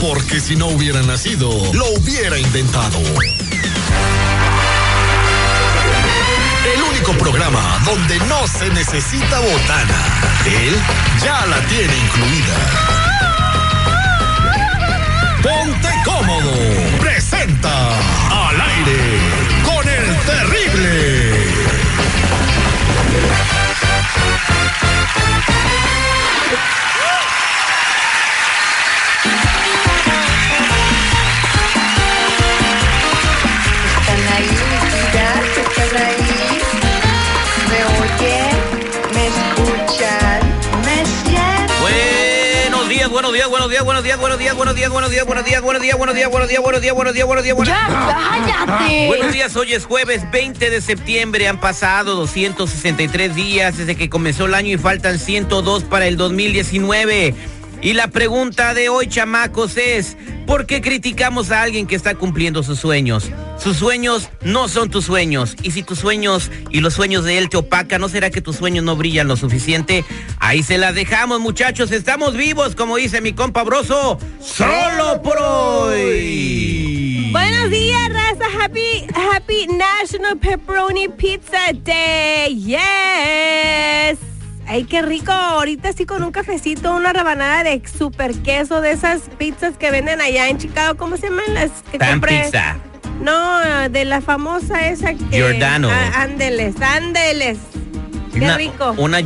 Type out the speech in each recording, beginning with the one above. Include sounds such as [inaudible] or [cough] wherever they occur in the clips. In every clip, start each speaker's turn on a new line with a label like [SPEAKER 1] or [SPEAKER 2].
[SPEAKER 1] Porque si no hubiera nacido, lo hubiera inventado. El único programa donde no se necesita botana. Él ya la tiene incluida. Ponte cómodo. Presenta al aire con el terrible.
[SPEAKER 2] Días, buenos días, buenos días, buenos días, buenos días, buenos días, buenos días, buenos días, buenos días, buenos días, buenos días, buenos días, buenos días, buenos días, buenos días.
[SPEAKER 3] ¡Ya, cállate!
[SPEAKER 2] Buenos días, hoy es jueves 20 de septiembre, han pasado 263 días desde que comenzó el año y faltan 102 para el 2019. Y la pregunta de hoy, chamacos, es, ¿por qué criticamos a alguien que está cumpliendo sus sueños? Sus sueños no son tus sueños. Y si tus sueños y los sueños de él te opacan, ¿no será que tus sueños no brillan lo suficiente? Ahí se las dejamos, muchachos. Estamos vivos, como dice mi compa Broso, solo por hoy.
[SPEAKER 3] Buenos días, raza. Happy, happy National Pepperoni Pizza Day. Yes. Ay, qué rico. Ahorita sí con un cafecito, una rebanada de super queso de esas pizzas que venden allá en Chicago. ¿Cómo se llaman las que compré?
[SPEAKER 2] pizza.
[SPEAKER 3] No, de la famosa esa que...
[SPEAKER 2] Giordano.
[SPEAKER 3] Ah, ándeles, ándeles. Qué
[SPEAKER 2] una,
[SPEAKER 3] rico.
[SPEAKER 2] Una.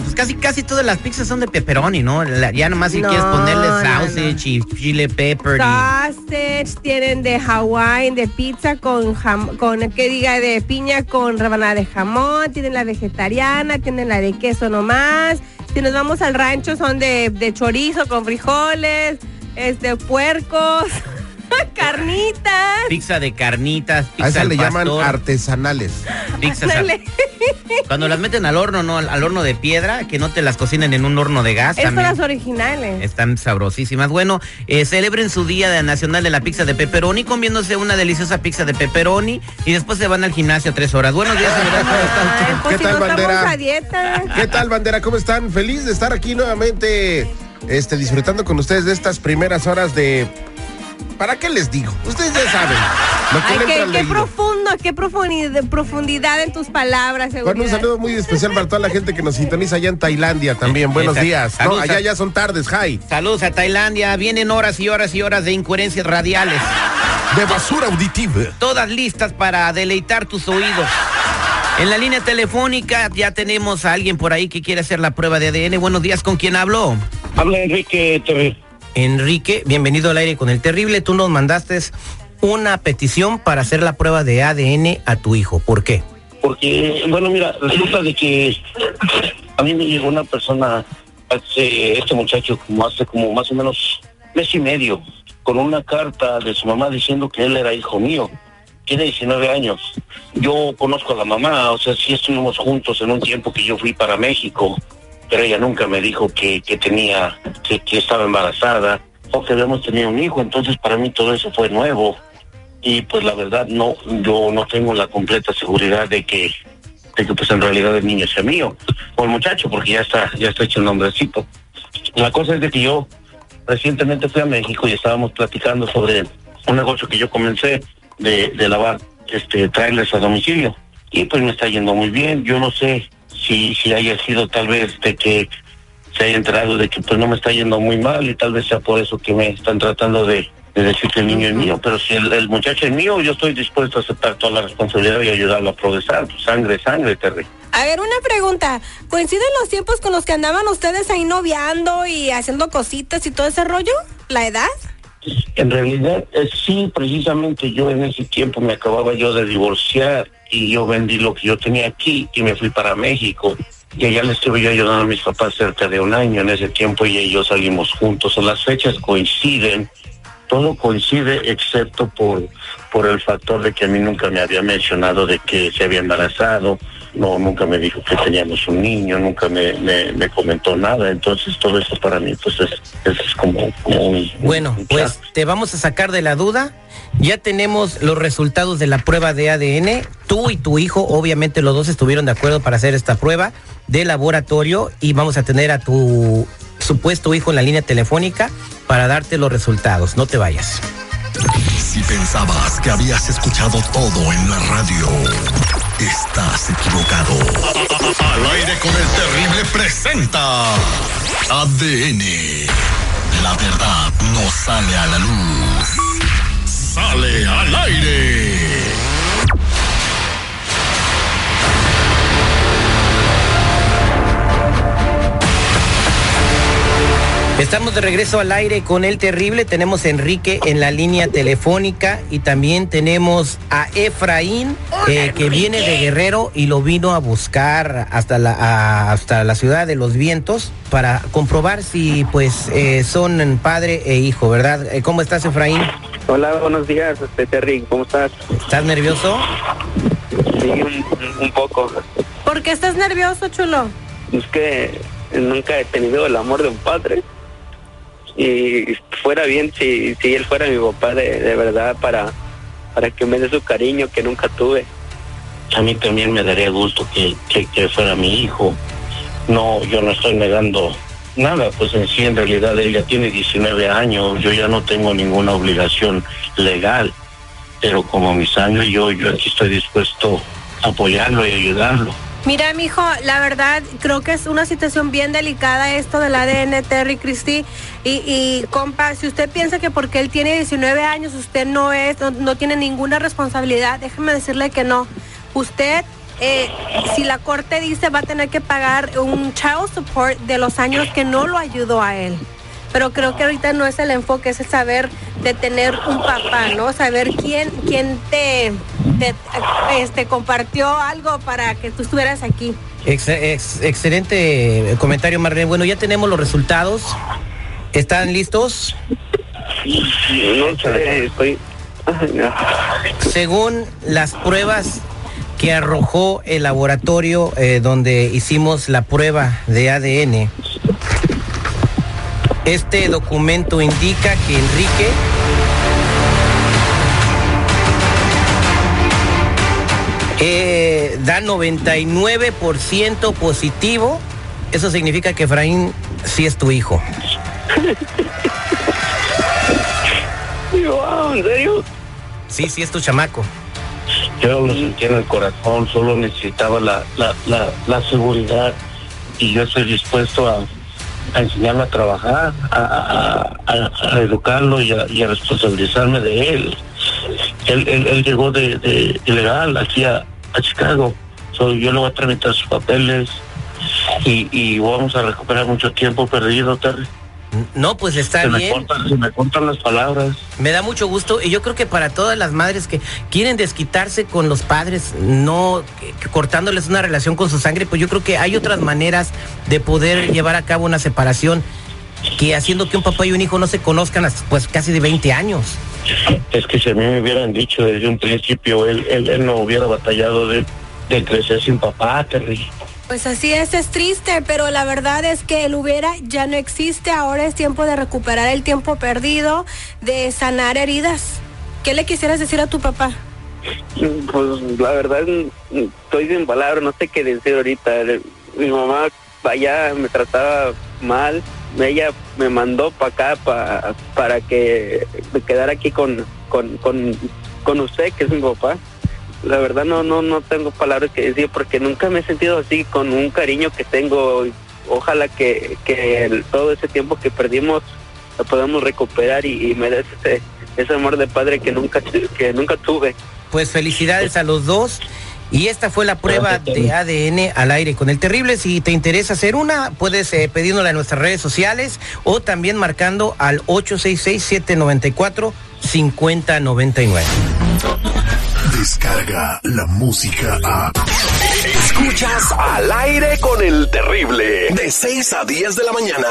[SPEAKER 2] Pues casi, casi todas las pizzas son de pepperoni, ¿no? La- ya nomás si
[SPEAKER 3] No,
[SPEAKER 2] quieres ponerle
[SPEAKER 3] no,
[SPEAKER 2] sausage y chile pepper. y-
[SPEAKER 3] Sausage, tienen de Hawaiian, de pizza con jam- con que diga de piña con rebanada de jamón, tienen la vegetariana, tienen la de queso nomás. Si nos vamos al rancho son de, de chorizo con frijoles, este puercos, [laughs] carnitas.
[SPEAKER 2] Pizza de carnitas, pizza
[SPEAKER 4] A esa
[SPEAKER 2] al
[SPEAKER 4] le llaman artesanales.
[SPEAKER 2] pizzas. [laughs] Cuando las meten al horno, no al, al horno de piedra, que no te las cocinen en un horno de gas.
[SPEAKER 3] Estas las originales.
[SPEAKER 2] Están sabrosísimas. Bueno, eh, celebren su día de- nacional de la pizza de pepperoni comiéndose una deliciosa pizza de pepperoni y después se van al gimnasio tres horas. Buenos días, señora. ¿Cómo están?
[SPEAKER 3] Ay, pues
[SPEAKER 4] ¿Qué
[SPEAKER 3] si
[SPEAKER 4] tal,
[SPEAKER 3] no
[SPEAKER 4] bandera?
[SPEAKER 3] dieta.
[SPEAKER 4] ¿Qué tal, bandera? ¿Cómo están? Feliz de estar aquí nuevamente, este, disfrutando con ustedes de estas primeras horas de... ¿Para qué les digo? Ustedes ya saben. Lo que
[SPEAKER 3] Ay,
[SPEAKER 4] le
[SPEAKER 3] qué, profundo, qué profundidad, profundidad en tus palabras,
[SPEAKER 4] Bueno, un
[SPEAKER 3] seguridad.
[SPEAKER 4] saludo muy especial para toda la gente que nos sintoniza allá en Tailandia también. Buenos
[SPEAKER 2] Exacto.
[SPEAKER 4] días. No, allá
[SPEAKER 2] a-
[SPEAKER 4] ya son tardes, hi.
[SPEAKER 2] Saludos a Tailandia. Vienen horas y horas y horas de incoherencias radiales.
[SPEAKER 4] De basura auditiva.
[SPEAKER 2] Todas listas para deleitar tus oídos. En la línea telefónica ya tenemos a alguien por ahí que quiere hacer la prueba de ADN. Buenos días, ¿con quién hablo?
[SPEAKER 5] Habla Enrique Terry.
[SPEAKER 2] Enrique, bienvenido al aire con el terrible. Tú nos mandaste una petición para hacer la prueba de ADN a tu hijo. ¿Por qué?
[SPEAKER 5] Porque, bueno, mira, resulta de que a mí me llegó una persona, este muchacho, como hace como más o menos mes y medio, con una carta de su mamá diciendo que él era hijo mío. Tiene 19 años. Yo conozco a la mamá, o sea, sí estuvimos juntos en un tiempo que yo fui para México, pero ella nunca me dijo que, que tenía, que, que estaba embarazada. O que habíamos tenido un hijo, entonces para mí todo eso fue nuevo. y pues la verdad no yo no tengo la completa seguridad de que de que pues en realidad el niño sea mío o el muchacho porque ya está ya está hecho el nombrecito. La cosa es de que yo recientemente fui a México y estábamos platicando sobre un negocio que yo comencé de, de lavar este trailers a domicilio. Y pues me está yendo muy bien yo no sé si si haya sido tal vez de que se haya enterado de que pues no me está yendo muy mal y tal vez sea por eso que me están tratando de, de decir que el niño es mío, pero si el, el muchacho es mío, yo estoy dispuesto a aceptar toda la responsabilidad y ayudarlo a progresar. Pues, sangre, sangre, Terry.
[SPEAKER 3] A ver, una pregunta. ¿Coinciden los tiempos con los que andaban ustedes ahí noviando y haciendo cositas y todo ese rollo? ¿La edad?
[SPEAKER 5] En realidad, eh, sí, precisamente yo en ese tiempo me acababa yo de divorciar y yo vendí lo que yo tenía aquí y me fui para México. Y allá le estuve yo ayudando a mis papás cerca de un año. En ese tiempo ella y yo salimos juntos. O las fechas coinciden todo coincide excepto por, por el factor de que a mí nunca me había mencionado de que se había embarazado, no, nunca me dijo que teníamos un niño, nunca me, me, me comentó nada, entonces todo eso para mí pues es, es como, como un...
[SPEAKER 6] Bueno,
[SPEAKER 5] un
[SPEAKER 6] pues te vamos a sacar de la duda. Ya tenemos los resultados de la prueba de ADN. Tú y tu hijo, obviamente los dos estuvieron de acuerdo para hacer esta prueba de laboratorio y vamos a tener a tu supuesto hijo en la línea telefónica para darte los resultados. No te vayas.
[SPEAKER 1] Si pensabas que habías escuchado todo en la radio, estás equivocado. Al aire con el terrible presenta ADN. La verdad no sale a la luz.
[SPEAKER 6] Estamos de regreso al aire con el terrible. Tenemos a Enrique en la línea telefónica y también tenemos a Efraín eh, que viene de Guerrero y lo vino a buscar hasta la a- hasta la ciudad de los vientos para comprobar si pues eh, son padre e hijo, ¿verdad? Eh, ¿Cómo estás, Efraín?
[SPEAKER 7] Hola, buenos días, este Terry, ¿cómo estás?
[SPEAKER 6] ¿Estás nervioso?
[SPEAKER 7] Sí, un, un poco.
[SPEAKER 3] ¿Por qué estás nervioso, chulo?
[SPEAKER 7] Es que nunca he tenido el amor de un padre. Y fuera bien si, si él fuera mi papá de, de verdad para, para que me dé su cariño que nunca tuve.
[SPEAKER 5] A mí también me daría gusto que, que, fuera mi hijo. No, yo no estoy negando nada, pues en sí en realidad él ya tiene 19 años, yo ya no tengo ninguna obligación legal, pero como mi sangre yo, yo aquí estoy dispuesto a apoyarlo y ayudarlo.
[SPEAKER 3] Mira, mijo, la verdad creo que es una situación bien delicada esto del ADN, Terry Christie. Y, compa, si usted piensa que porque él tiene 19 años usted no es, no, no tiene ninguna responsabilidad, déjeme decirle que no. Usted, eh, si la corte dice, va a tener que pagar un child support de los años que no lo ayudó a él. Pero creo que ahorita no es el enfoque, es el saber de tener un papá, ¿no? Saber quién, quién te, te, este, compartió algo para que tú estuvieras aquí.
[SPEAKER 6] Ex- ex- excelente comentario, Marlene. Bueno, ya tenemos los resultados. ¿Están listos?
[SPEAKER 7] No sé, estoy... Ay, no.
[SPEAKER 6] Según las pruebas que arrojó el laboratorio eh, donde hicimos la prueba de ADN, este documento indica que Enrique eh, da 99% positivo. Eso significa que Efraín sí es tu hijo.
[SPEAKER 7] Wow, ¿en serio?
[SPEAKER 6] Sí, sí es tu chamaco.
[SPEAKER 5] Yo lo sentí en el corazón, solo necesitaba la, la, la, la seguridad y yo estoy dispuesto a, a enseñarlo a trabajar, a, a- educarlo y a responsabilizarme de él. Él, él, él llegó de, de ilegal aquí a, a Chicago, So, yo le voy a tramitar sus papeles y, y vamos a recuperar mucho tiempo perdido, Terry.
[SPEAKER 6] No, pues está
[SPEAKER 5] Se me,
[SPEAKER 6] bien.
[SPEAKER 5] cortan, se me cortan las palabras.
[SPEAKER 6] Me da mucho gusto y yo creo que para todas las madres que quieren desquitarse con los padres, no que cortándoles una relación con su sangre, pues yo creo que hay otras maneras de poder llevar a cabo una separación que haciendo que un papá y un hijo no se conozcan hasta pues casi de 20 años.
[SPEAKER 5] Es que si a mí me hubieran dicho desde un principio, él, él, él no hubiera batallado de, de crecer sin papá, Terry.
[SPEAKER 3] Pues así es, es triste, pero la verdad es que el hubiera ya no existe. Ahora es tiempo de recuperar el tiempo perdido, de sanar heridas. ¿Qué le quisieras decir a tu papá?
[SPEAKER 7] Pues la verdad estoy sin palabras, no sé qué decir ahorita. Mi mamá allá me trataba mal, ella me mandó para acá pa- para que me quedara aquí con, con, con, con usted, que es mi papá. La verdad no, no, no tengo palabras que decir porque nunca me he sentido así con un cariño que tengo. Ojalá que, que todo ese tiempo que perdimos lo podamos recuperar y, y me des ese, ese amor de padre que nunca, que nunca tuve.
[SPEAKER 6] Pues felicidades a los dos. Y esta fue la prueba de ADN al aire con el terrible. Si te interesa hacer una, puedes eh, pedírnosla en nuestras redes sociales o también marcando al 866-794-5099.
[SPEAKER 8] Descarga la música a.
[SPEAKER 1] Escuchas al aire con el terrible. De 6 a 10 de la mañana.